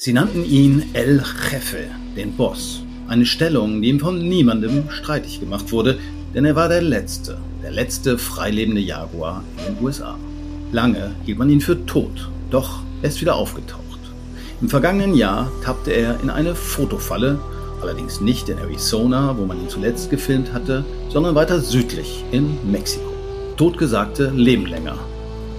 Sie nannten ihn El Jefe, den Boss. Eine Stellung, die ihm von niemandem streitig gemacht wurde, denn er war der letzte, der letzte freilebende Jaguar in den USA. Lange hielt man ihn für tot, doch er ist wieder aufgetaucht. Im vergangenen Jahr tappte er in eine Fotofalle, allerdings nicht in Arizona, wo man ihn zuletzt gefilmt hatte, sondern weiter südlich in Mexiko. Totgesagte leben länger.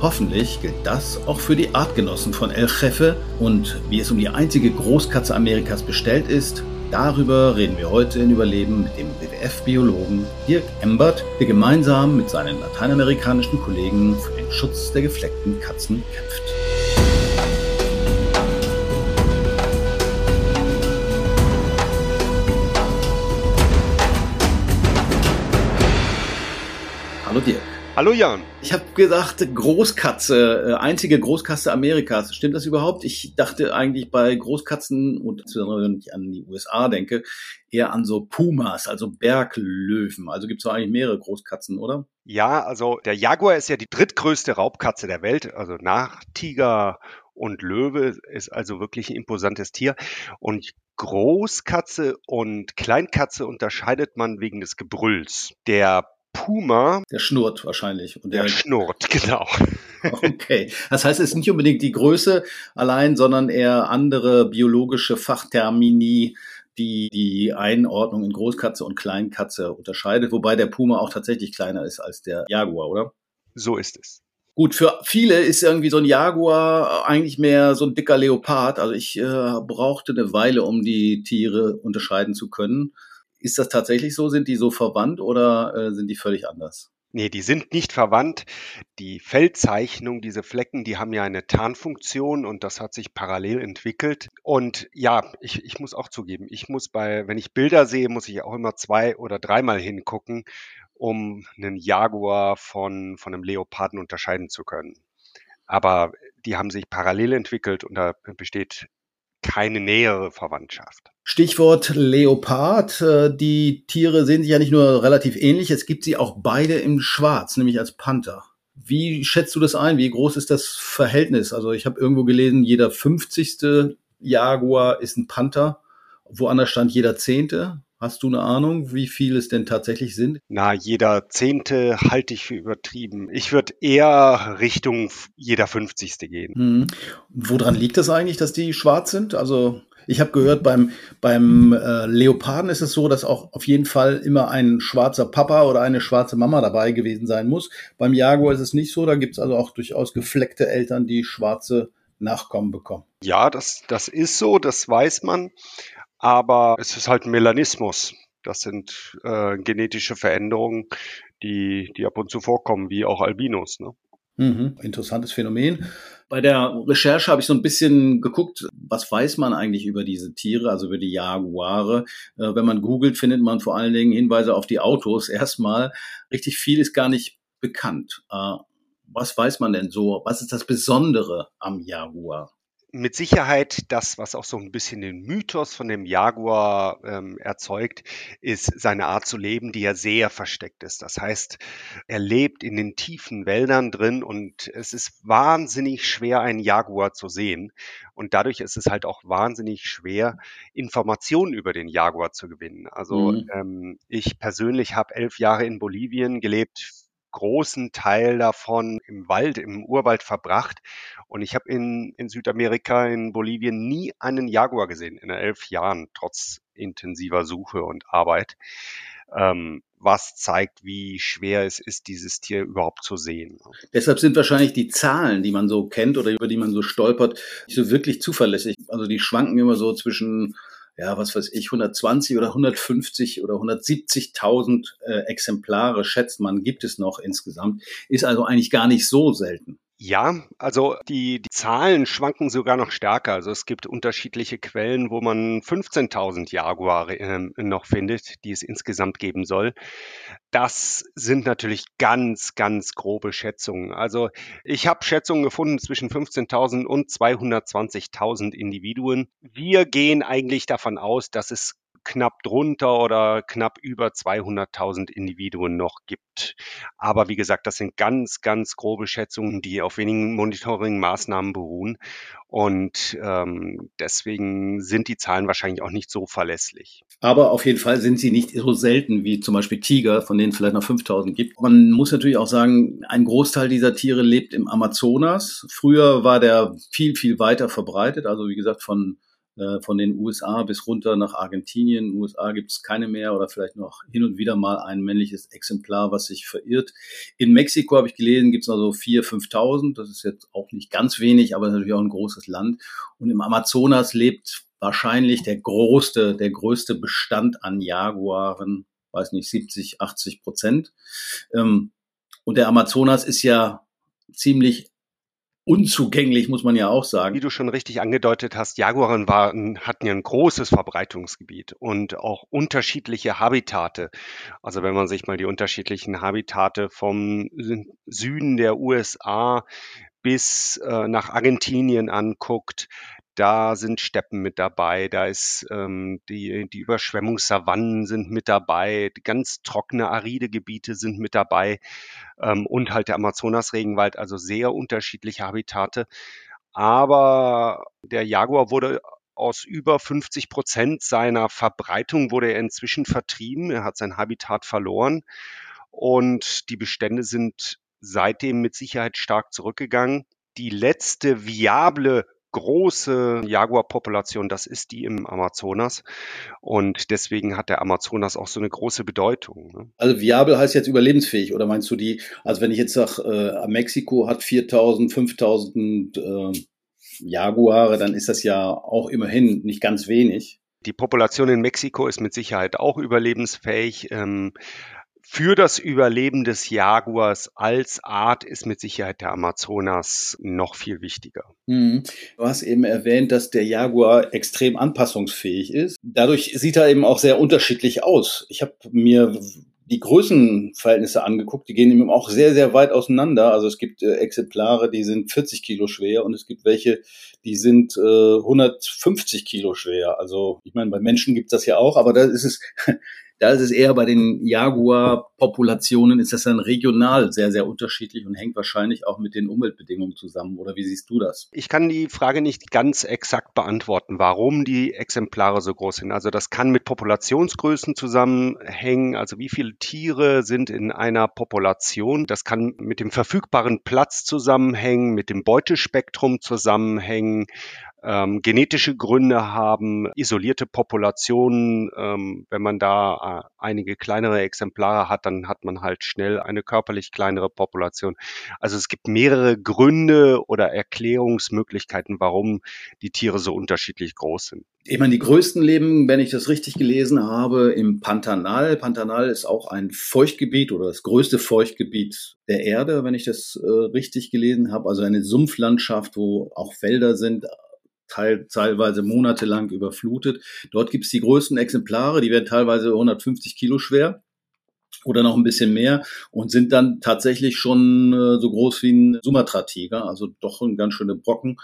Hoffentlich gilt das auch für die Artgenossen von El Jefe und wie es um die einzige Großkatze Amerikas bestellt ist, darüber reden wir heute in Überleben mit dem WWF-Biologen Dirk Embert, der gemeinsam mit seinen lateinamerikanischen Kollegen für den Schutz der gefleckten Katzen kämpft. Hallo Dirk. Hallo Jan. Ich habe gedacht, Großkatze, äh, einzige Großkatze Amerikas. Stimmt das überhaupt? Ich dachte eigentlich bei Großkatzen und insbesondere wenn ich an die USA denke, eher an so Pumas, also Berglöwen. Also gibt es eigentlich mehrere Großkatzen, oder? Ja, also der Jaguar ist ja die drittgrößte Raubkatze der Welt, also nach Tiger und Löwe ist also wirklich ein imposantes Tier. Und Großkatze und Kleinkatze unterscheidet man wegen des Gebrülls. Der Puma. Der schnurrt wahrscheinlich. Und der, der schnurrt, genau. Okay. Das heißt, es ist nicht unbedingt die Größe allein, sondern eher andere biologische Fachtermini, die die Einordnung in Großkatze und Kleinkatze unterscheidet, wobei der Puma auch tatsächlich kleiner ist als der Jaguar, oder? So ist es. Gut, für viele ist irgendwie so ein Jaguar eigentlich mehr so ein dicker Leopard. Also ich äh, brauchte eine Weile, um die Tiere unterscheiden zu können. Ist das tatsächlich so? Sind die so verwandt oder äh, sind die völlig anders? Nee, die sind nicht verwandt. Die Feldzeichnung, diese Flecken, die haben ja eine Tarnfunktion und das hat sich parallel entwickelt. Und ja, ich, ich muss auch zugeben, ich muss bei, wenn ich Bilder sehe, muss ich auch immer zwei oder dreimal hingucken, um einen Jaguar von, von einem Leoparden unterscheiden zu können. Aber die haben sich parallel entwickelt und da besteht keine nähere Verwandtschaft. Stichwort Leopard. Äh, die Tiere sehen sich ja nicht nur relativ ähnlich, es gibt sie auch beide im Schwarz, nämlich als Panther. Wie schätzt du das ein? Wie groß ist das Verhältnis? Also ich habe irgendwo gelesen, jeder 50. Jaguar ist ein Panther. Woanders stand jeder Zehnte. Hast du eine Ahnung, wie viel es denn tatsächlich sind? Na, jeder Zehnte halte ich für übertrieben. Ich würde eher Richtung jeder 50. gehen. Hm. Woran liegt das eigentlich, dass die schwarz sind? Also ich habe gehört, beim, beim äh, Leoparden ist es so, dass auch auf jeden Fall immer ein schwarzer Papa oder eine schwarze Mama dabei gewesen sein muss. Beim Jaguar ist es nicht so, da gibt es also auch durchaus gefleckte Eltern, die schwarze Nachkommen bekommen. Ja, das, das ist so, das weiß man aber es ist halt ein Melanismus. Das sind äh, genetische Veränderungen, die, die ab und zu vorkommen, wie auch Albinos. Ne? Mhm, interessantes Phänomen. Bei der Recherche habe ich so ein bisschen geguckt, was weiß man eigentlich über diese Tiere, also über die Jaguare. Äh, wenn man googelt, findet man vor allen Dingen Hinweise auf die Autos. Erstmal, richtig viel ist gar nicht bekannt. Äh, was weiß man denn so? Was ist das Besondere am Jaguar? Mit Sicherheit das, was auch so ein bisschen den Mythos von dem Jaguar ähm, erzeugt, ist seine Art zu leben, die ja sehr versteckt ist. Das heißt, er lebt in den tiefen Wäldern drin und es ist wahnsinnig schwer, einen Jaguar zu sehen. Und dadurch ist es halt auch wahnsinnig schwer, Informationen über den Jaguar zu gewinnen. Also mhm. ähm, ich persönlich habe elf Jahre in Bolivien gelebt, großen Teil davon im Wald, im Urwald verbracht. Und ich habe in, in Südamerika, in Bolivien nie einen Jaguar gesehen in elf Jahren, trotz intensiver Suche und Arbeit. Ähm, was zeigt, wie schwer es ist, dieses Tier überhaupt zu sehen. Deshalb sind wahrscheinlich die Zahlen, die man so kennt oder über die man so stolpert, nicht so wirklich zuverlässig. Also die schwanken immer so zwischen ja, was weiß ich, 120 oder 150 oder 170.000 äh, Exemplare schätzt man, gibt es noch insgesamt, ist also eigentlich gar nicht so selten. Ja, also die, die Zahlen schwanken sogar noch stärker. Also es gibt unterschiedliche Quellen, wo man 15.000 Jaguare äh, noch findet, die es insgesamt geben soll. Das sind natürlich ganz, ganz grobe Schätzungen. Also ich habe Schätzungen gefunden zwischen 15.000 und 220.000 Individuen. Wir gehen eigentlich davon aus, dass es knapp drunter oder knapp über 200.000 Individuen noch gibt. Aber wie gesagt, das sind ganz, ganz grobe Schätzungen, die auf wenigen Monitoring-Maßnahmen beruhen. Und ähm, deswegen sind die Zahlen wahrscheinlich auch nicht so verlässlich. Aber auf jeden Fall sind sie nicht so selten wie zum Beispiel Tiger, von denen es vielleicht noch 5000 gibt. Man muss natürlich auch sagen, ein Großteil dieser Tiere lebt im Amazonas. Früher war der viel, viel weiter verbreitet. Also wie gesagt, von von den USA bis runter nach Argentinien. In den USA gibt es keine mehr oder vielleicht noch hin und wieder mal ein männliches Exemplar, was sich verirrt. In Mexiko habe ich gelesen, gibt es also 4.000, 5.000. Das ist jetzt auch nicht ganz wenig, aber natürlich auch ein großes Land. Und im Amazonas lebt wahrscheinlich der größte, der größte Bestand an Jaguaren, weiß nicht, 70, 80 Prozent. Ähm, und der Amazonas ist ja ziemlich unzugänglich, muss man ja auch sagen. Wie du schon richtig angedeutet hast, Jaguaren waren, hatten ja ein großes Verbreitungsgebiet und auch unterschiedliche Habitate. Also wenn man sich mal die unterschiedlichen Habitate vom Süden der USA bis äh, nach Argentinien anguckt, da sind Steppen mit dabei, da ist ähm, die, die Überschwemmungssavannen sind mit dabei, ganz trockene, aride Gebiete sind mit dabei ähm, und halt der Amazonas-Regenwald, also sehr unterschiedliche Habitate. Aber der Jaguar wurde aus über 50 Prozent seiner Verbreitung wurde er inzwischen vertrieben. Er hat sein Habitat verloren und die Bestände sind seitdem mit Sicherheit stark zurückgegangen. Die letzte viable große Jaguar-Population, das ist die im Amazonas. Und deswegen hat der Amazonas auch so eine große Bedeutung. Ne? Also viabel heißt jetzt überlebensfähig oder meinst du die, also wenn ich jetzt sage, äh, Mexiko hat 4000, 5000 äh, Jaguare, dann ist das ja auch immerhin nicht ganz wenig. Die Population in Mexiko ist mit Sicherheit auch überlebensfähig. Ähm, für das Überleben des Jaguars als Art ist mit Sicherheit der Amazonas noch viel wichtiger. Mhm. Du hast eben erwähnt, dass der Jaguar extrem anpassungsfähig ist. Dadurch sieht er eben auch sehr unterschiedlich aus. Ich habe mir die Größenverhältnisse angeguckt, die gehen eben auch sehr, sehr weit auseinander. Also es gibt äh, Exemplare, die sind 40 Kilo schwer und es gibt welche, die sind äh, 150 Kilo schwer. Also ich meine, bei Menschen gibt es das ja auch, aber da ist es Da ist es eher bei den Jaguar-Populationen, ist das dann regional sehr, sehr unterschiedlich und hängt wahrscheinlich auch mit den Umweltbedingungen zusammen. Oder wie siehst du das? Ich kann die Frage nicht ganz exakt beantworten, warum die Exemplare so groß sind. Also das kann mit Populationsgrößen zusammenhängen. Also wie viele Tiere sind in einer Population? Das kann mit dem verfügbaren Platz zusammenhängen, mit dem Beutespektrum zusammenhängen ähm, genetische Gründe haben, isolierte Populationen. Ähm, wenn man da äh, einige kleinere Exemplare hat, dann hat man halt schnell eine körperlich kleinere Population. Also es gibt mehrere Gründe oder Erklärungsmöglichkeiten, warum die Tiere so unterschiedlich groß sind. Ich meine, die größten leben, wenn ich das richtig gelesen habe, im Pantanal. Pantanal ist auch ein Feuchtgebiet oder das größte Feuchtgebiet der Erde, wenn ich das äh, richtig gelesen habe. Also eine Sumpflandschaft, wo auch Wälder sind, teil, teilweise monatelang überflutet. Dort gibt es die größten Exemplare, die werden teilweise 150 Kilo schwer oder noch ein bisschen mehr und sind dann tatsächlich schon äh, so groß wie ein Sumatra-Tiger, also doch ein ganz schöner Brocken,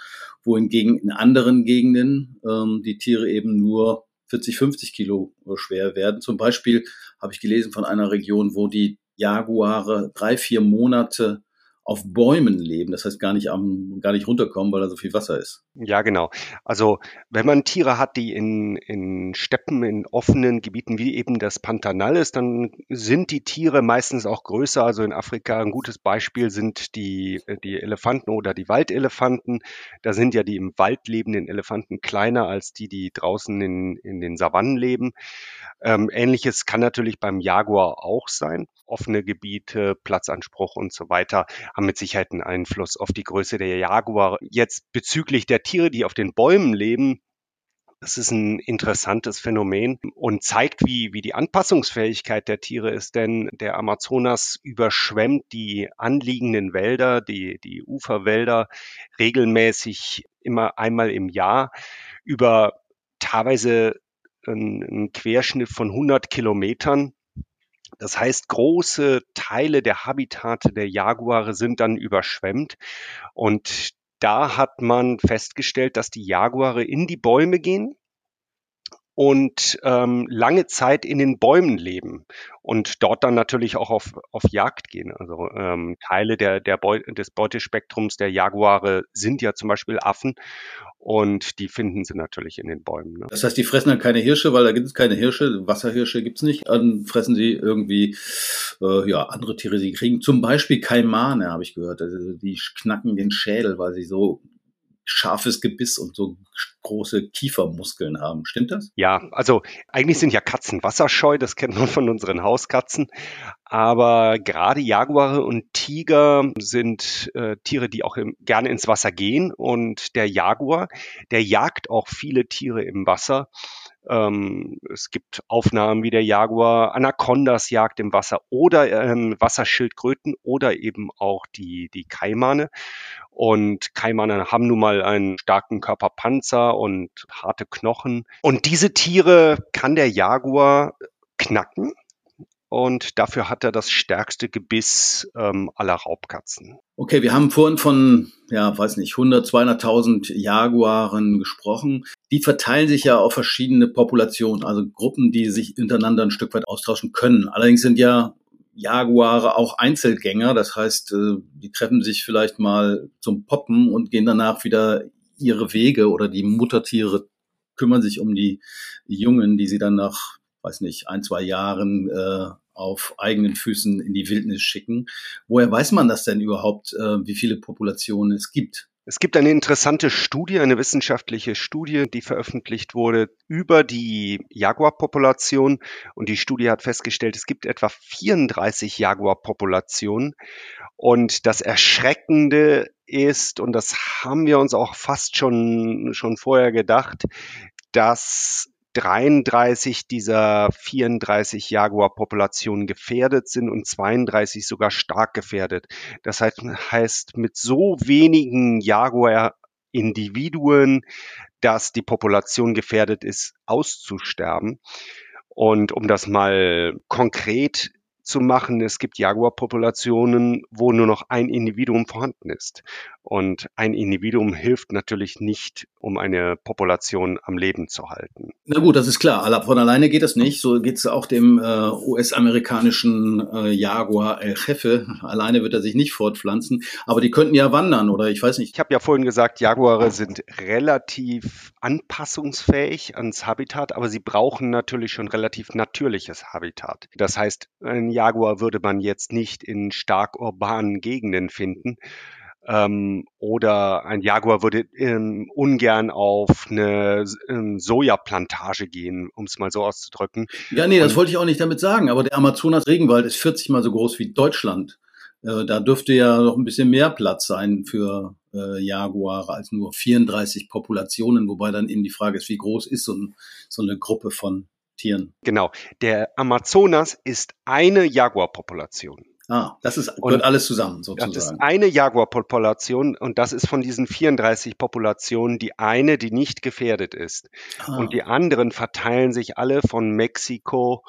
wohingegen in anderen Gegenden ähm, die Tiere eben nur 40, 50 Kilo schwer werden. Zum Beispiel habe ich gelesen von einer Region, wo die Jaguare drei, vier Monate auf Bäumen leben, das heißt gar nicht am, gar nicht runterkommen, weil da so viel Wasser ist. Ja, genau. Also wenn man Tiere hat, die in, in Steppen, in offenen Gebieten wie eben das Pantanal ist, dann sind die Tiere meistens auch größer. Also in Afrika ein gutes Beispiel sind die, die Elefanten oder die Waldelefanten. Da sind ja die im Wald lebenden Elefanten kleiner als die, die draußen in, in den Savannen leben. Ähm, Ähnliches kann natürlich beim Jaguar auch sein. Offene Gebiete, Platzanspruch und so weiter haben mit Sicherheit einen Einfluss auf die Größe der Jaguar. Jetzt bezüglich der Tiere, die auf den Bäumen leben, das ist ein interessantes Phänomen und zeigt, wie, wie die Anpassungsfähigkeit der Tiere ist, denn der Amazonas überschwemmt die anliegenden Wälder, die, die Uferwälder regelmäßig immer einmal im Jahr über teilweise einen Querschnitt von 100 Kilometern. Das heißt, große Teile der Habitate der Jaguare sind dann überschwemmt. Und da hat man festgestellt, dass die Jaguare in die Bäume gehen und ähm, lange Zeit in den Bäumen leben und dort dann natürlich auch auf, auf Jagd gehen. Also ähm, Teile der, der Beut des Beutespektrums der Jaguare sind ja zum Beispiel Affen und die finden sie natürlich in den Bäumen. Ne? Das heißt, die fressen dann keine Hirsche, weil da gibt es keine Hirsche, Wasserhirsche gibt es nicht. Dann fressen sie irgendwie äh, ja andere Tiere. Sie kriegen zum Beispiel Kaimane, habe ich gehört. Also die knacken den Schädel, weil sie so scharfes Gebiss und so große Kiefermuskeln haben. Stimmt das? Ja, also eigentlich sind ja Katzen wasserscheu, das kennt man von unseren Hauskatzen. Aber gerade Jaguare und Tiger sind äh, Tiere, die auch im, gerne ins Wasser gehen. Und der Jaguar, der jagt auch viele Tiere im Wasser. Ähm, es gibt Aufnahmen, wie der Jaguar Anacondas jagt im Wasser oder ähm, Wasserschildkröten oder eben auch die, die Kaimane. Und Kaimane haben nun mal einen starken Körperpanzer und harte Knochen. Und diese Tiere kann der Jaguar knacken und dafür hat er das stärkste Gebiss ähm, aller Raubkatzen. Okay, wir haben vorhin von, ja, weiß nicht, 100, 200.000 Jaguaren gesprochen. Die verteilen sich ja auf verschiedene Populationen, also Gruppen, die sich untereinander ein Stück weit austauschen können. Allerdings sind ja Jaguare auch Einzelgänger, das heißt, äh, die treffen sich vielleicht mal zum Poppen und gehen danach wieder ihre Wege oder die Muttertiere kümmern sich um die Jungen, die sie dann nach, weiß nicht, ein, zwei Jahren äh, auf eigenen Füßen in die Wildnis schicken. Woher weiß man das denn überhaupt, äh, wie viele Populationen es gibt? Es gibt eine interessante Studie, eine wissenschaftliche Studie, die veröffentlicht wurde über die Jaguarpopulation. Und die Studie hat festgestellt, es gibt etwa 34 Jaguarpopulationen. Und das Erschreckende ist, und das haben wir uns auch fast schon, schon vorher gedacht, dass 33 dieser 34 Jaguar-Populationen gefährdet sind und 32 sogar stark gefährdet. Das heißt, mit so wenigen Jaguar-Individuen, dass die Population gefährdet ist, auszusterben. Und um das mal konkret zu machen. Es gibt Jaguar-Populationen, wo nur noch ein Individuum vorhanden ist. Und ein Individuum hilft natürlich nicht, um eine Population am Leben zu halten. Na gut, das ist klar. Von alleine geht das nicht. So geht es auch dem äh, US-amerikanischen äh, Jaguar El Jefe. Alleine wird er sich nicht fortpflanzen. Aber die könnten ja wandern oder ich weiß nicht. Ich habe ja vorhin gesagt, Jaguare sind relativ anpassungsfähig ans Habitat, aber sie brauchen natürlich schon relativ natürliches Habitat. Das heißt, ein Jaguar würde man jetzt nicht in stark urbanen Gegenden finden. Ähm, oder ein Jaguar würde ähm, ungern auf eine ähm, Sojaplantage gehen, um es mal so auszudrücken. Ja, nee, das Und, wollte ich auch nicht damit sagen. Aber der Amazonas-Regenwald ist 40 mal so groß wie Deutschland. Äh, da dürfte ja noch ein bisschen mehr Platz sein für äh, Jaguare als nur 34 Populationen, wobei dann eben die Frage ist, wie groß ist so, ein, so eine Gruppe von Tieren. Genau. Der Amazonas ist eine Jaguarpopulation. Ah, das ist, gehört und alles zusammen sozusagen. Das ist eine Jaguarpopulation und das ist von diesen 34 Populationen die eine, die nicht gefährdet ist. Ah. Und die anderen verteilen sich alle von Mexiko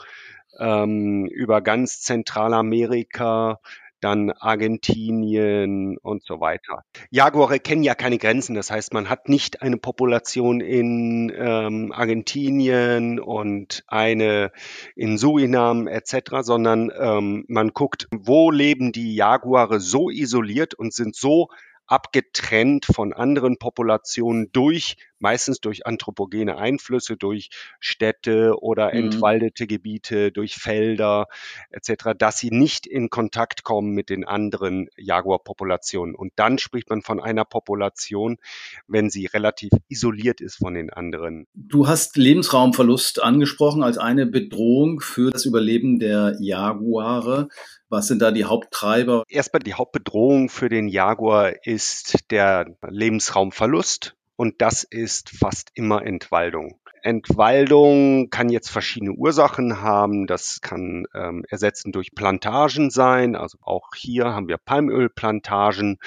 ähm, über ganz Zentralamerika, dann Argentinien und so weiter. Jaguare kennen ja keine Grenzen, das heißt, man hat nicht eine Population in ähm, Argentinien und eine in Suriname etc., sondern ähm, man guckt, wo leben die Jaguare so isoliert und sind so abgetrennt von anderen Populationen durch, meistens durch anthropogene Einflüsse, durch Städte oder mhm. entwaldete Gebiete, durch Felder etc., dass sie nicht in Kontakt kommen mit den anderen Jaguarpopulationen. Und dann spricht man von einer Population, wenn sie relativ isoliert ist von den anderen. Du hast Lebensraumverlust angesprochen als eine Bedrohung für das Überleben der Jaguare. Was sind da die Haupttreiber? Erstmal die Hauptbedrohung für den Jaguar ist der Lebensraumverlust und das ist fast immer Entwaldung. Entwaldung kann jetzt verschiedene Ursachen haben. Das kann ähm, ersetzen durch Plantagen sein. Also auch hier haben wir Palmölplantagen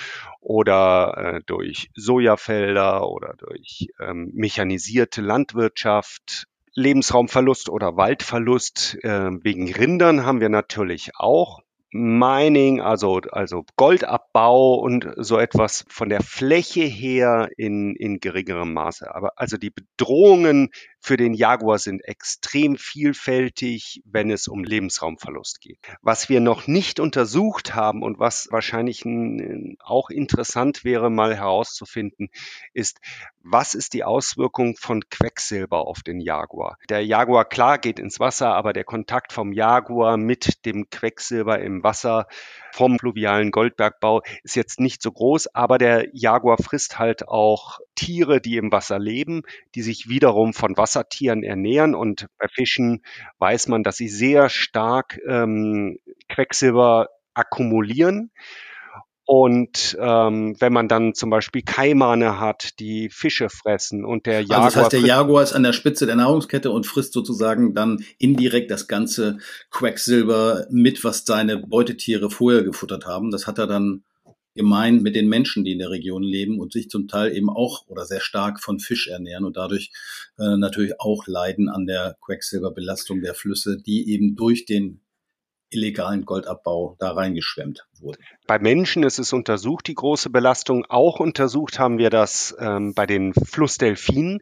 oder äh, durch Sojafelder oder durch ähm, mechanisierte Landwirtschaft. Lebensraumverlust oder Waldverlust äh, wegen Rindern haben wir natürlich auch. Mining, also, also Goldabbau und so etwas von der Fläche her in, in geringerem Maße. Aber also die Bedrohungen für den Jaguar sind extrem vielfältig, wenn es um Lebensraumverlust geht. Was wir noch nicht untersucht haben und was wahrscheinlich auch interessant wäre, mal herauszufinden, ist, was ist die Auswirkung von Quecksilber auf den Jaguar? Der Jaguar, klar, geht ins Wasser, aber der Kontakt vom Jaguar mit dem Quecksilber im Wasser vom fluvialen Goldbergbau ist jetzt nicht so groß, aber der Jaguar frisst halt auch Tiere, die im Wasser leben, die sich wiederum von Wassertieren ernähren. Und bei Fischen weiß man, dass sie sehr stark ähm, Quecksilber akkumulieren. Und ähm, wenn man dann zum Beispiel Kaimane hat, die Fische fressen und der Jaguar. Also das heißt, der Jaguar ist an der Spitze der Nahrungskette und frisst sozusagen dann indirekt das ganze Quecksilber mit, was seine Beutetiere vorher gefuttert haben. Das hat er dann gemein mit den Menschen, die in der Region leben und sich zum Teil eben auch oder sehr stark von Fisch ernähren und dadurch äh, natürlich auch leiden an der Quecksilberbelastung der Flüsse, die eben durch den illegalen Goldabbau da reingeschwemmt wurden. Bei Menschen ist es untersucht, die große Belastung. Auch untersucht haben wir das ähm, bei den Flussdelfinen,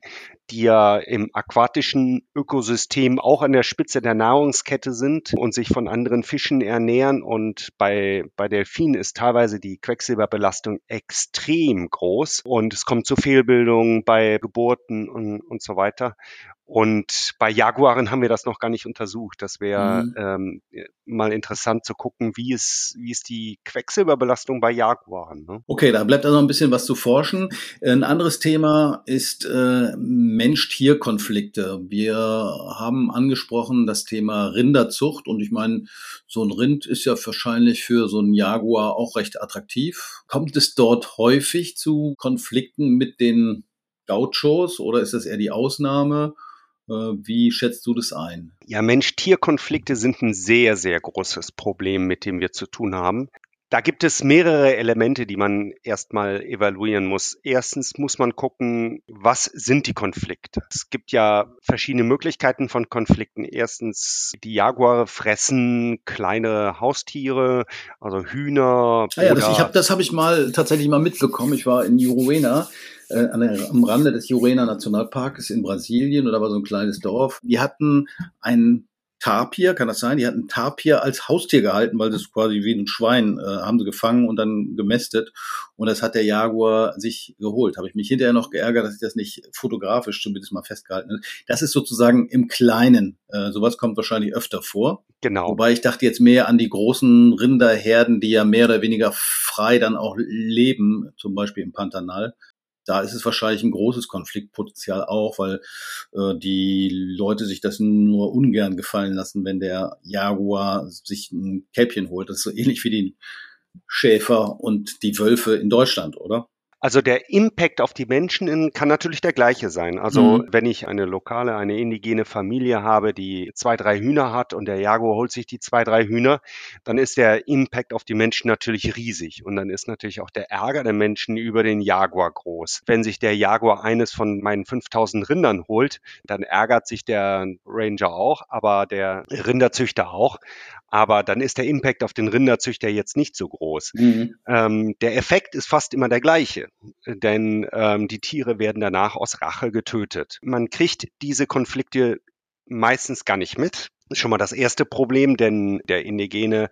die ja im aquatischen Ökosystem auch an der Spitze der Nahrungskette sind und sich von anderen Fischen ernähren. Und bei, bei Delfinen ist teilweise die Quecksilberbelastung extrem groß und es kommt zu Fehlbildungen bei Geburten und, und so weiter. Und bei Jaguaren haben wir das noch gar nicht untersucht. Das wäre mhm. ähm, mal interessant zu gucken, wie ist, wie ist die Quecksilberbelastung bei Jaguaren. Ne? Okay, da bleibt also ein bisschen was zu forschen. Ein anderes Thema ist äh, Mensch-Tier-Konflikte. Wir haben angesprochen das Thema Rinderzucht und ich meine, so ein Rind ist ja wahrscheinlich für so einen Jaguar auch recht attraktiv. Kommt es dort häufig zu Konflikten mit den Gauchos oder ist das eher die Ausnahme? Äh, wie schätzt du das ein? Ja, Mensch-Tier-Konflikte sind ein sehr, sehr großes Problem, mit dem wir zu tun haben. Da gibt es mehrere Elemente, die man erstmal evaluieren muss. Erstens muss man gucken, was sind die Konflikte? Es gibt ja verschiedene Möglichkeiten von Konflikten. Erstens, die Jaguare fressen kleine Haustiere, also Hühner. Ah ja, das, ich hab, das habe ich mal tatsächlich mal mitbekommen. Ich war in Juruena äh, am Rande des Jurena Nationalparkes in Brasilien da war so ein kleines Dorf. Die hatten ein Tapir, kann das sein? Die hatten Tapir als Haustier gehalten, weil das quasi wie ein Schwein äh, haben sie gefangen und dann gemästet. Und das hat der Jaguar sich geholt. Habe ich mich hinterher noch geärgert, dass ich das nicht fotografisch zumindest mal festgehalten habe. Das ist sozusagen im Kleinen. Äh, sowas kommt wahrscheinlich öfter vor. Genau. Wobei ich dachte jetzt mehr an die großen Rinderherden, die ja mehr oder weniger frei dann auch leben, zum Beispiel im Pantanal da ist es wahrscheinlich ein großes Konfliktpotenzial auch, weil äh, die Leute sich das nur ungern gefallen lassen, wenn der Jaguar sich ein Kälbchen holt. Das ist so ähnlich wie die Schäfer und die Wölfe in Deutschland, oder? Also der Impact auf die Menschen kann natürlich der gleiche sein. Also mhm. wenn ich eine lokale, eine indigene Familie habe, die zwei, drei Hühner hat und der Jaguar holt sich die zwei, drei Hühner, dann ist der Impact auf die Menschen natürlich riesig. Und dann ist natürlich auch der Ärger der Menschen über den Jaguar groß. Wenn sich der Jaguar eines von meinen 5000 Rindern holt, dann ärgert sich der Ranger auch, aber der Rinderzüchter auch aber dann ist der Impact auf den Rinderzüchter jetzt nicht so groß. Mhm. Ähm, der Effekt ist fast immer der gleiche, denn ähm, die Tiere werden danach aus Rache getötet. Man kriegt diese Konflikte meistens gar nicht mit schon mal das erste Problem, denn der Indigene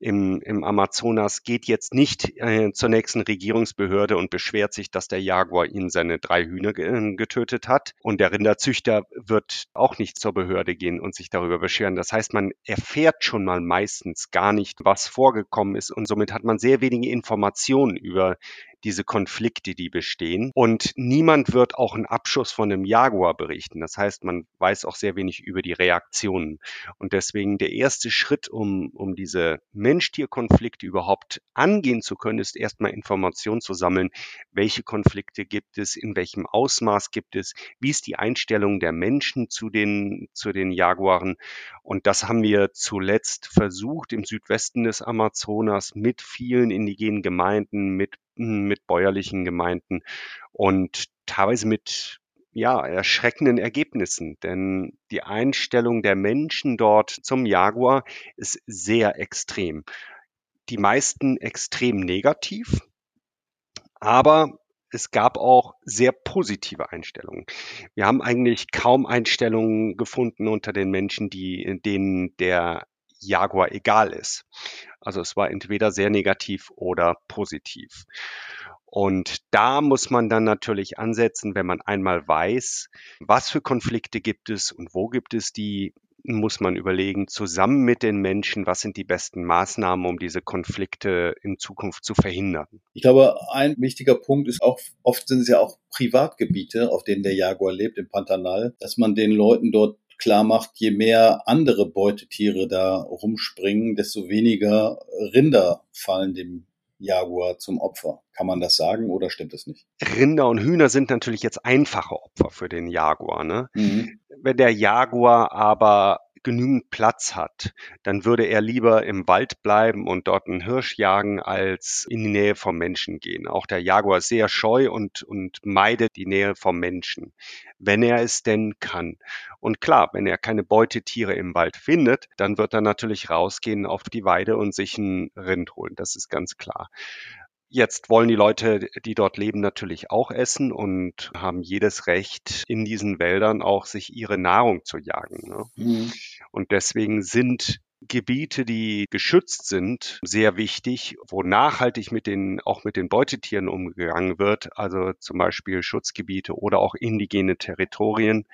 im, im Amazonas geht jetzt nicht äh, zur nächsten Regierungsbehörde und beschwert sich, dass der Jaguar ihn seine drei Hühner äh, getötet hat. Und der Rinderzüchter wird auch nicht zur Behörde gehen und sich darüber beschweren. Das heißt, man erfährt schon mal meistens gar nicht, was vorgekommen ist. Und somit hat man sehr wenige Informationen über diese Konflikte, die bestehen. Und niemand wird auch einen Abschuss von einem Jaguar berichten. Das heißt, man weiß auch sehr wenig über die Reaktionen. Und deswegen der erste Schritt, um, um diese Mensch-Tier-Konflikte überhaupt angehen zu können, ist erstmal Informationen zu sammeln. Welche Konflikte gibt es? In welchem Ausmaß gibt es? Wie ist die Einstellung der Menschen zu den, zu den Jaguaren? Und das haben wir zuletzt versucht im Südwesten des Amazonas mit vielen indigenen Gemeinden, mit mit bäuerlichen Gemeinden und teilweise mit ja, erschreckenden Ergebnissen, denn die Einstellung der Menschen dort zum Jaguar ist sehr extrem. Die meisten extrem negativ, aber es gab auch sehr positive Einstellungen. Wir haben eigentlich kaum Einstellungen gefunden unter den Menschen, die, denen der Jaguar egal ist. Also es war entweder sehr negativ oder positiv. Und da muss man dann natürlich ansetzen, wenn man einmal weiß, was für Konflikte gibt es und wo gibt es die, muss man überlegen, zusammen mit den Menschen, was sind die besten Maßnahmen, um diese Konflikte in Zukunft zu verhindern. Ich glaube, ein wichtiger Punkt ist auch, oft sind es ja auch Privatgebiete, auf denen der Jaguar lebt, im Pantanal, dass man den Leuten dort klar macht, je mehr andere Beutetiere da rumspringen, desto weniger Rinder fallen dem Jaguar zum Opfer. Kann man das sagen oder stimmt es nicht? Rinder und Hühner sind natürlich jetzt einfache Opfer für den Jaguar. Ne? Mhm. Wenn der Jaguar aber genügend Platz hat, dann würde er lieber im Wald bleiben und dort einen Hirsch jagen, als in die Nähe vom Menschen gehen. Auch der Jaguar ist sehr scheu und, und meidet die Nähe vom Menschen, wenn er es denn kann. Und klar, wenn er keine Beutetiere im Wald findet, dann wird er natürlich rausgehen auf die Weide und sich ein Rind holen. Das ist ganz klar. Jetzt wollen die Leute, die dort leben, natürlich auch essen und haben jedes Recht, in diesen Wäldern auch sich ihre Nahrung zu jagen. Ne? Mhm. Und deswegen sind Gebiete, die geschützt sind, sehr wichtig, wo nachhaltig mit den, auch mit den Beutetieren umgegangen wird, also zum Beispiel Schutzgebiete oder auch indigene Territorien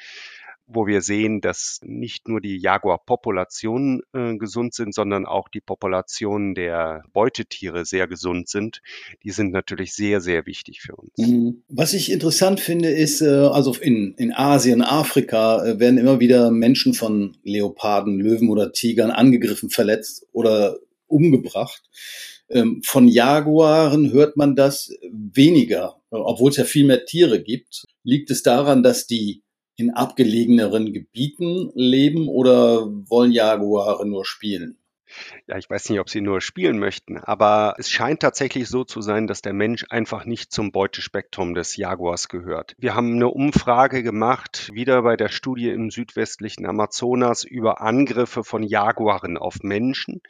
wo wir sehen, dass nicht nur die Jaguar-Populationen äh, gesund sind, sondern auch die Populationen der Beutetiere sehr gesund sind. Die sind natürlich sehr, sehr wichtig für uns. Mhm. Was ich interessant finde, ist, äh, also in, in Asien, Afrika äh, werden immer wieder Menschen von Leoparden, Löwen oder Tigern angegriffen, verletzt oder umgebracht. Ähm, von Jaguaren hört man das weniger, obwohl es ja viel mehr Tiere gibt. Liegt es daran, dass die in abgelegeneren Gebieten leben oder wollen Jaguare nur spielen? Ja, ich weiß nicht, ob sie nur spielen möchten, aber es scheint tatsächlich so zu sein, dass der Mensch einfach nicht zum Beutespektrum des Jaguars gehört. Wir haben eine Umfrage gemacht, wieder bei der Studie im südwestlichen Amazonas über Angriffe von Jaguaren auf Menschen.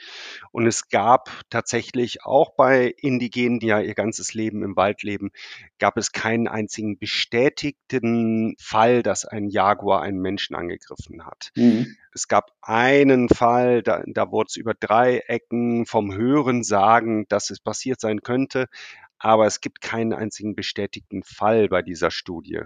Und es gab tatsächlich auch bei Indigenen, die ja ihr ganzes Leben im Wald leben, gab es keinen einzigen bestätigten Fall, dass ein Jaguar einen Menschen angegriffen hat. Mhm. Es gab einen Fall, da, da wurde es über drei Ecken vom Hören sagen, dass es passiert sein könnte, aber es gibt keinen einzigen bestätigten Fall bei dieser Studie.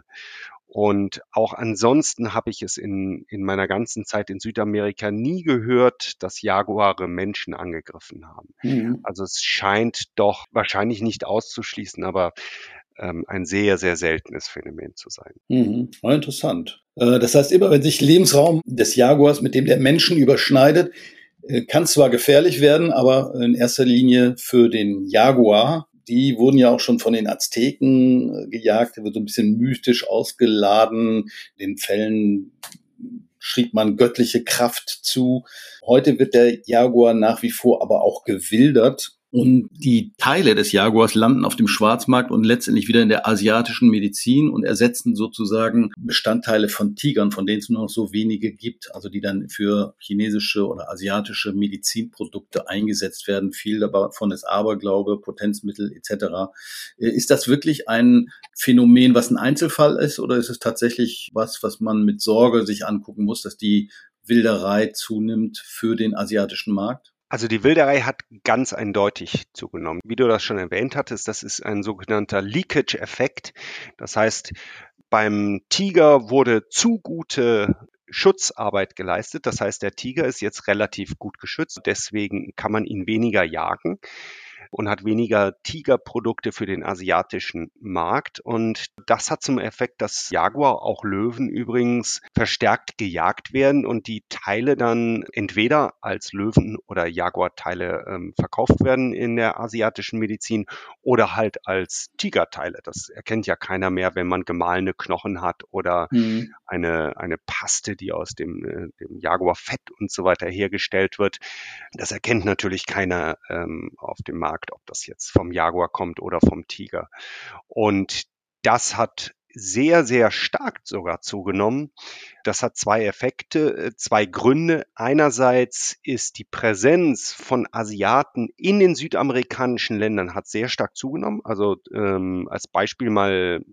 Und auch ansonsten habe ich es in, in meiner ganzen Zeit in Südamerika nie gehört, dass Jaguare Menschen angegriffen haben. Mhm. Also es scheint doch wahrscheinlich nicht auszuschließen, aber ähm, ein sehr, sehr seltenes Phänomen zu sein. Mhm. interessant. Äh, das heißt, immer wenn sich Lebensraum des Jaguars mit dem der Menschen überschneidet, kann zwar gefährlich werden, aber in erster Linie für den Jaguar. Die wurden ja auch schon von den Azteken äh, gejagt, wird so ein bisschen mystisch ausgeladen. Den Fällen schrieb man göttliche Kraft zu. Heute wird der Jaguar nach wie vor aber auch gewildert und die Teile des Jaguars landen auf dem Schwarzmarkt und letztendlich wieder in der asiatischen Medizin und ersetzen sozusagen Bestandteile von Tigern, von denen es nur noch so wenige gibt, also die dann für chinesische oder asiatische Medizinprodukte eingesetzt werden. Viel davon ist Aberglaube, Potenzmittel etc. Ist das wirklich ein Phänomen, was ein Einzelfall ist oder ist es tatsächlich was, was man mit Sorge sich angucken muss, dass die Wilderei zunimmt für den asiatischen Markt? Also die Wilderei hat ganz eindeutig zugenommen. Wie du das schon erwähnt hattest, das ist ein sogenannter Leakage-Effekt. Das heißt, beim Tiger wurde zu gute Schutzarbeit geleistet. Das heißt, der Tiger ist jetzt relativ gut geschützt. Deswegen kann man ihn weniger jagen und hat weniger Tigerprodukte für den asiatischen Markt. Und das hat zum Effekt, dass Jaguar, auch Löwen übrigens, verstärkt gejagt werden und die Teile dann entweder als Löwen- oder Jaguar-Teile ähm, verkauft werden in der asiatischen Medizin oder halt als Tigerteile. Das erkennt ja keiner mehr, wenn man gemahlene Knochen hat oder mhm. eine, eine Paste, die aus dem, äh, dem Jaguar-Fett und so weiter hergestellt wird. Das erkennt natürlich keiner ähm, auf dem Markt, ob das jetzt vom Jaguar kommt oder vom Tiger. Und das hat sehr, sehr stark sogar zugenommen. Das hat zwei Effekte, äh, zwei Gründe. Einerseits ist die Präsenz von Asiaten in den südamerikanischen Ländern hat sehr stark zugenommen. Also ähm, als Beispiel mal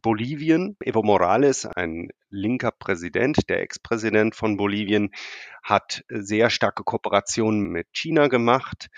Bolivien. Evo Morales, ein linker Präsident, der Ex-Präsident von Bolivien, hat sehr starke Kooperationen mit China gemacht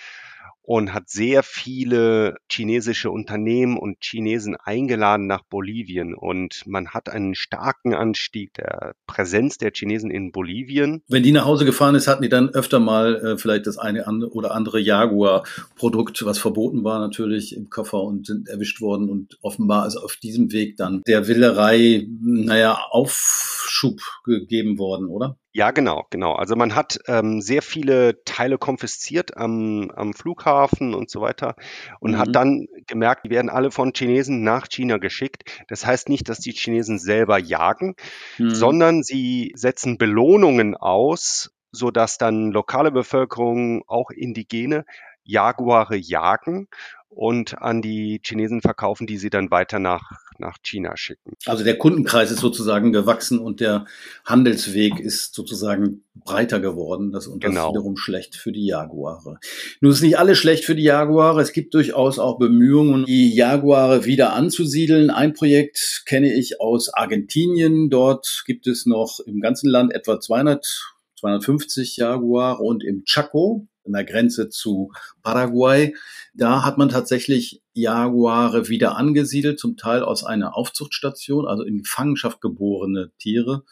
und hat sehr viele chinesische Unternehmen und Chinesen eingeladen nach Bolivien. Und man hat einen starken Anstieg der Präsenz der Chinesen in Bolivien. Wenn die nach Hause gefahren ist, hatten die dann öfter mal äh, vielleicht das eine oder andere Jaguar-Produkt, was verboten war, natürlich im Koffer und sind erwischt worden. Und offenbar ist auf diesem Weg dann der Willerei, naja, Aufschub gegeben worden, oder? Ja, genau, genau. Also man hat ähm, sehr viele Teile konfisziert am, am Flughafen und so weiter und mhm. hat dann gemerkt, die werden alle von Chinesen nach China geschickt. Das heißt nicht, dass die Chinesen selber jagen, mhm. sondern sie setzen Belohnungen aus, so dass dann lokale Bevölkerung, auch Indigene, Jaguare jagen und an die Chinesen verkaufen, die sie dann weiter nach, nach China schicken. Also der Kundenkreis ist sozusagen gewachsen und der Handelsweg ist sozusagen breiter geworden. Das, und das genau. ist wiederum schlecht für die Jaguare. Nun ist nicht alles schlecht für die Jaguare. Es gibt durchaus auch Bemühungen, die Jaguare wieder anzusiedeln. Ein Projekt kenne ich aus Argentinien. Dort gibt es noch im ganzen Land etwa 200 250 Jaguare und im Chaco, an der Grenze zu Paraguay. Da hat man tatsächlich Jaguare wieder angesiedelt, zum Teil aus einer Aufzuchtstation, also in Gefangenschaft geborene Tiere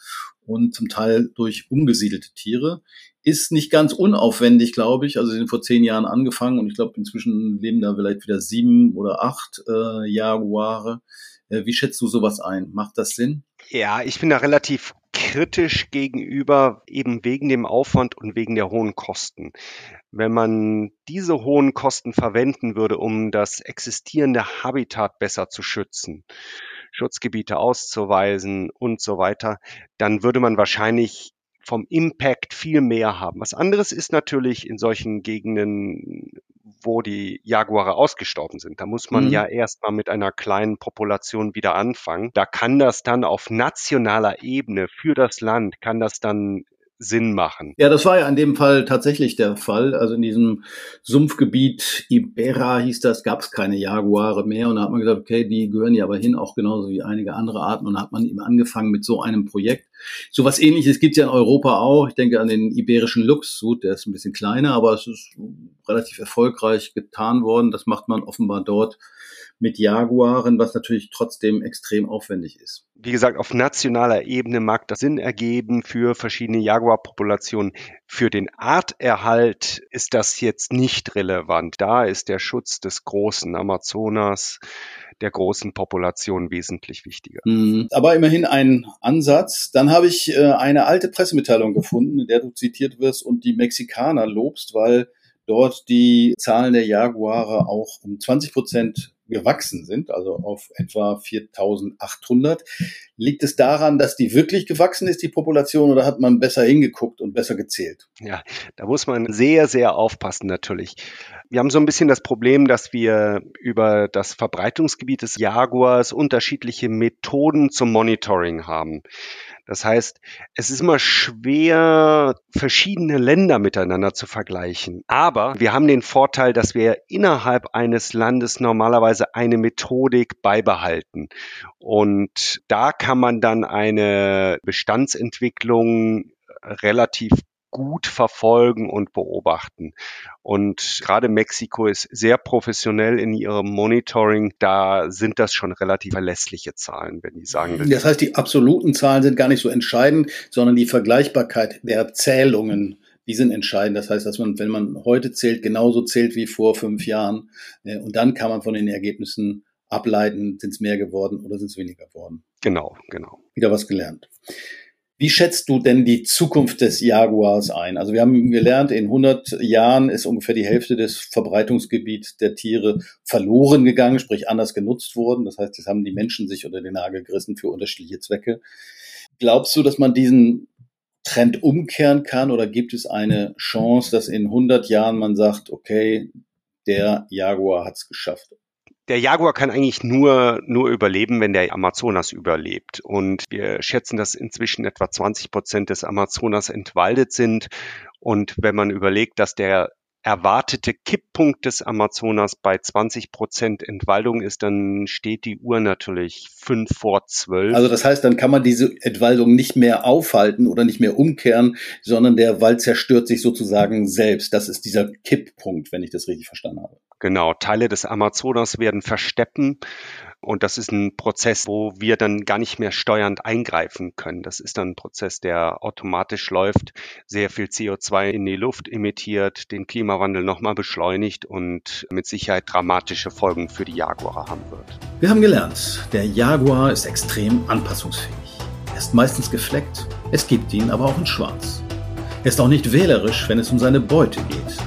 und zum Teil durch umgesiedelte Tiere. Ist nicht ganz unaufwendig, glaube ich. Also sie sind vor zehn Jahren angefangen und ich glaube, inzwischen leben da vielleicht wieder sieben oder acht äh, Jaguare. Äh, wie schätzt du sowas ein? Macht das Sinn? Ja, ich bin da relativ kritisch gegenüber, eben wegen dem Aufwand und wegen der hohen Kosten. Wenn man diese hohen Kosten verwenden würde, um das existierende Habitat besser zu schützen, Schutzgebiete auszuweisen und so weiter, dann würde man wahrscheinlich vom Impact viel mehr haben. Was anderes ist natürlich in solchen Gegenden, wo die Jaguare ausgestorben sind. Da muss man mhm. ja erstmal mit einer kleinen Population wieder anfangen. Da kann das dann auf nationaler Ebene für das Land, kann das dann Sinn machen. Ja, das war ja in dem Fall tatsächlich der Fall. Also in diesem Sumpfgebiet Ibera hieß das, gab es keine Jaguare mehr. Und da hat man gesagt, okay, die gehören ja aber hin, auch genauso wie einige andere Arten. Und da hat man eben angefangen mit so einem Projekt. So was ähnliches gibt es ja in Europa auch. Ich denke an den iberischen Luchshut, der ist ein bisschen kleiner, aber es ist relativ erfolgreich getan worden. Das macht man offenbar dort mit Jaguaren, was natürlich trotzdem extrem aufwendig ist. Wie gesagt, auf nationaler Ebene mag das Sinn ergeben für verschiedene Jaguarpopulationen. Für den Arterhalt ist das jetzt nicht relevant. Da ist der Schutz des großen Amazonas, der großen Population wesentlich wichtiger. Mhm. Aber immerhin ein Ansatz. Dann habe ich äh, eine alte Pressemitteilung gefunden, in der du zitiert wirst und die Mexikaner lobst, weil dort die Zahlen der Jaguare auch um 20 Prozent gewachsen sind, also auf etwa 4800. Liegt es daran, dass die wirklich gewachsen ist, die Population, oder hat man besser hingeguckt und besser gezählt? Ja, da muss man sehr, sehr aufpassen natürlich. Wir haben so ein bisschen das Problem, dass wir über das Verbreitungsgebiet des Jaguars unterschiedliche Methoden zum Monitoring haben. Das heißt, es ist immer schwer, verschiedene Länder miteinander zu vergleichen. Aber wir haben den Vorteil, dass wir innerhalb eines Landes normalerweise eine Methodik beibehalten. Und da kann man dann eine Bestandsentwicklung relativ gut verfolgen und beobachten. Und gerade Mexiko ist sehr professionell in ihrem Monitoring. Da sind das schon relativ verlässliche Zahlen, wenn die sagen. Das heißt, die absoluten Zahlen sind gar nicht so entscheidend, sondern die Vergleichbarkeit der Zählungen die sind entscheidend. Das heißt, dass man, wenn man heute zählt, genauso zählt wie vor fünf Jahren. Äh, und dann kann man von den Ergebnissen ableiten, sind es mehr geworden oder sind es weniger geworden. Genau, genau. Wieder was gelernt. Wie schätzt du denn die Zukunft des Jaguars ein? Also wir haben gelernt, in 100 Jahren ist ungefähr die Hälfte des Verbreitungsgebiets der Tiere verloren gegangen, sprich anders genutzt worden. Das heißt, jetzt haben die Menschen sich unter den Nagel gerissen für unterschiedliche Zwecke. Glaubst du, dass man diesen Trend umkehren kann oder gibt es eine Chance, dass in 100 Jahren man sagt, okay, der Jaguar hat es geschafft? Der Jaguar kann eigentlich nur, nur überleben, wenn der Amazonas überlebt. Und wir schätzen, dass inzwischen etwa 20 Prozent des Amazonas entwaldet sind. Und wenn man überlegt, dass der erwartete Kipppunkt des Amazonas bei 20 Prozent Entwaldung ist, dann steht die Uhr natürlich fünf vor zwölf. Also das heißt, dann kann man diese Entwaldung nicht mehr aufhalten oder nicht mehr umkehren, sondern der Wald zerstört sich sozusagen selbst. Das ist dieser Kipppunkt, wenn ich das richtig verstanden habe. Genau, Teile des Amazonas werden versteppen und das ist ein Prozess, wo wir dann gar nicht mehr steuernd eingreifen können. Das ist dann ein Prozess, der automatisch läuft, sehr viel CO2 in die Luft emittiert, den Klimawandel nochmal beschleunigt und mit Sicherheit dramatische Folgen für die Jaguare haben wird. Wir haben gelernt, der Jaguar ist extrem anpassungsfähig. Er ist meistens gefleckt, es gibt ihn aber auch in Schwarz. Er ist auch nicht wählerisch, wenn es um seine Beute geht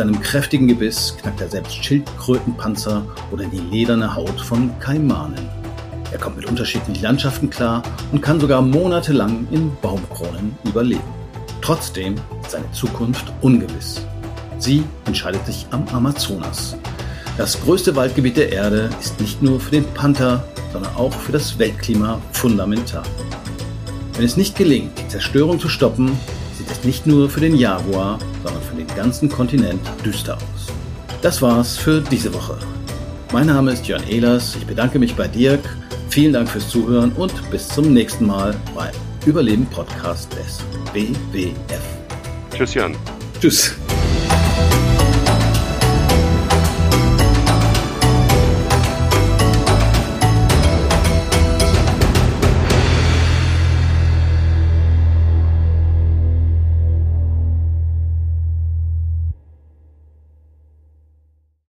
seinem kräftigen Gebiss knackt er selbst Schildkrötenpanzer oder die lederne Haut von Kaimanen. Er kommt mit unterschiedlichen Landschaften klar und kann sogar monatelang in Baumkronen überleben. Trotzdem ist seine Zukunft ungewiss. Sie entscheidet sich am Amazonas. Das größte Waldgebiet der Erde ist nicht nur für den Panther, sondern auch für das Weltklima fundamental. Wenn es nicht gelingt, die Zerstörung zu stoppen, es nicht nur für den Jaguar, sondern für den ganzen Kontinent düster aus. Das war's für diese Woche. Mein Name ist Jörn Ehlers, ich bedanke mich bei Dirk, vielen Dank fürs Zuhören und bis zum nächsten Mal beim Überleben Podcast des BWF. Tschüss Jörn. Tschüss.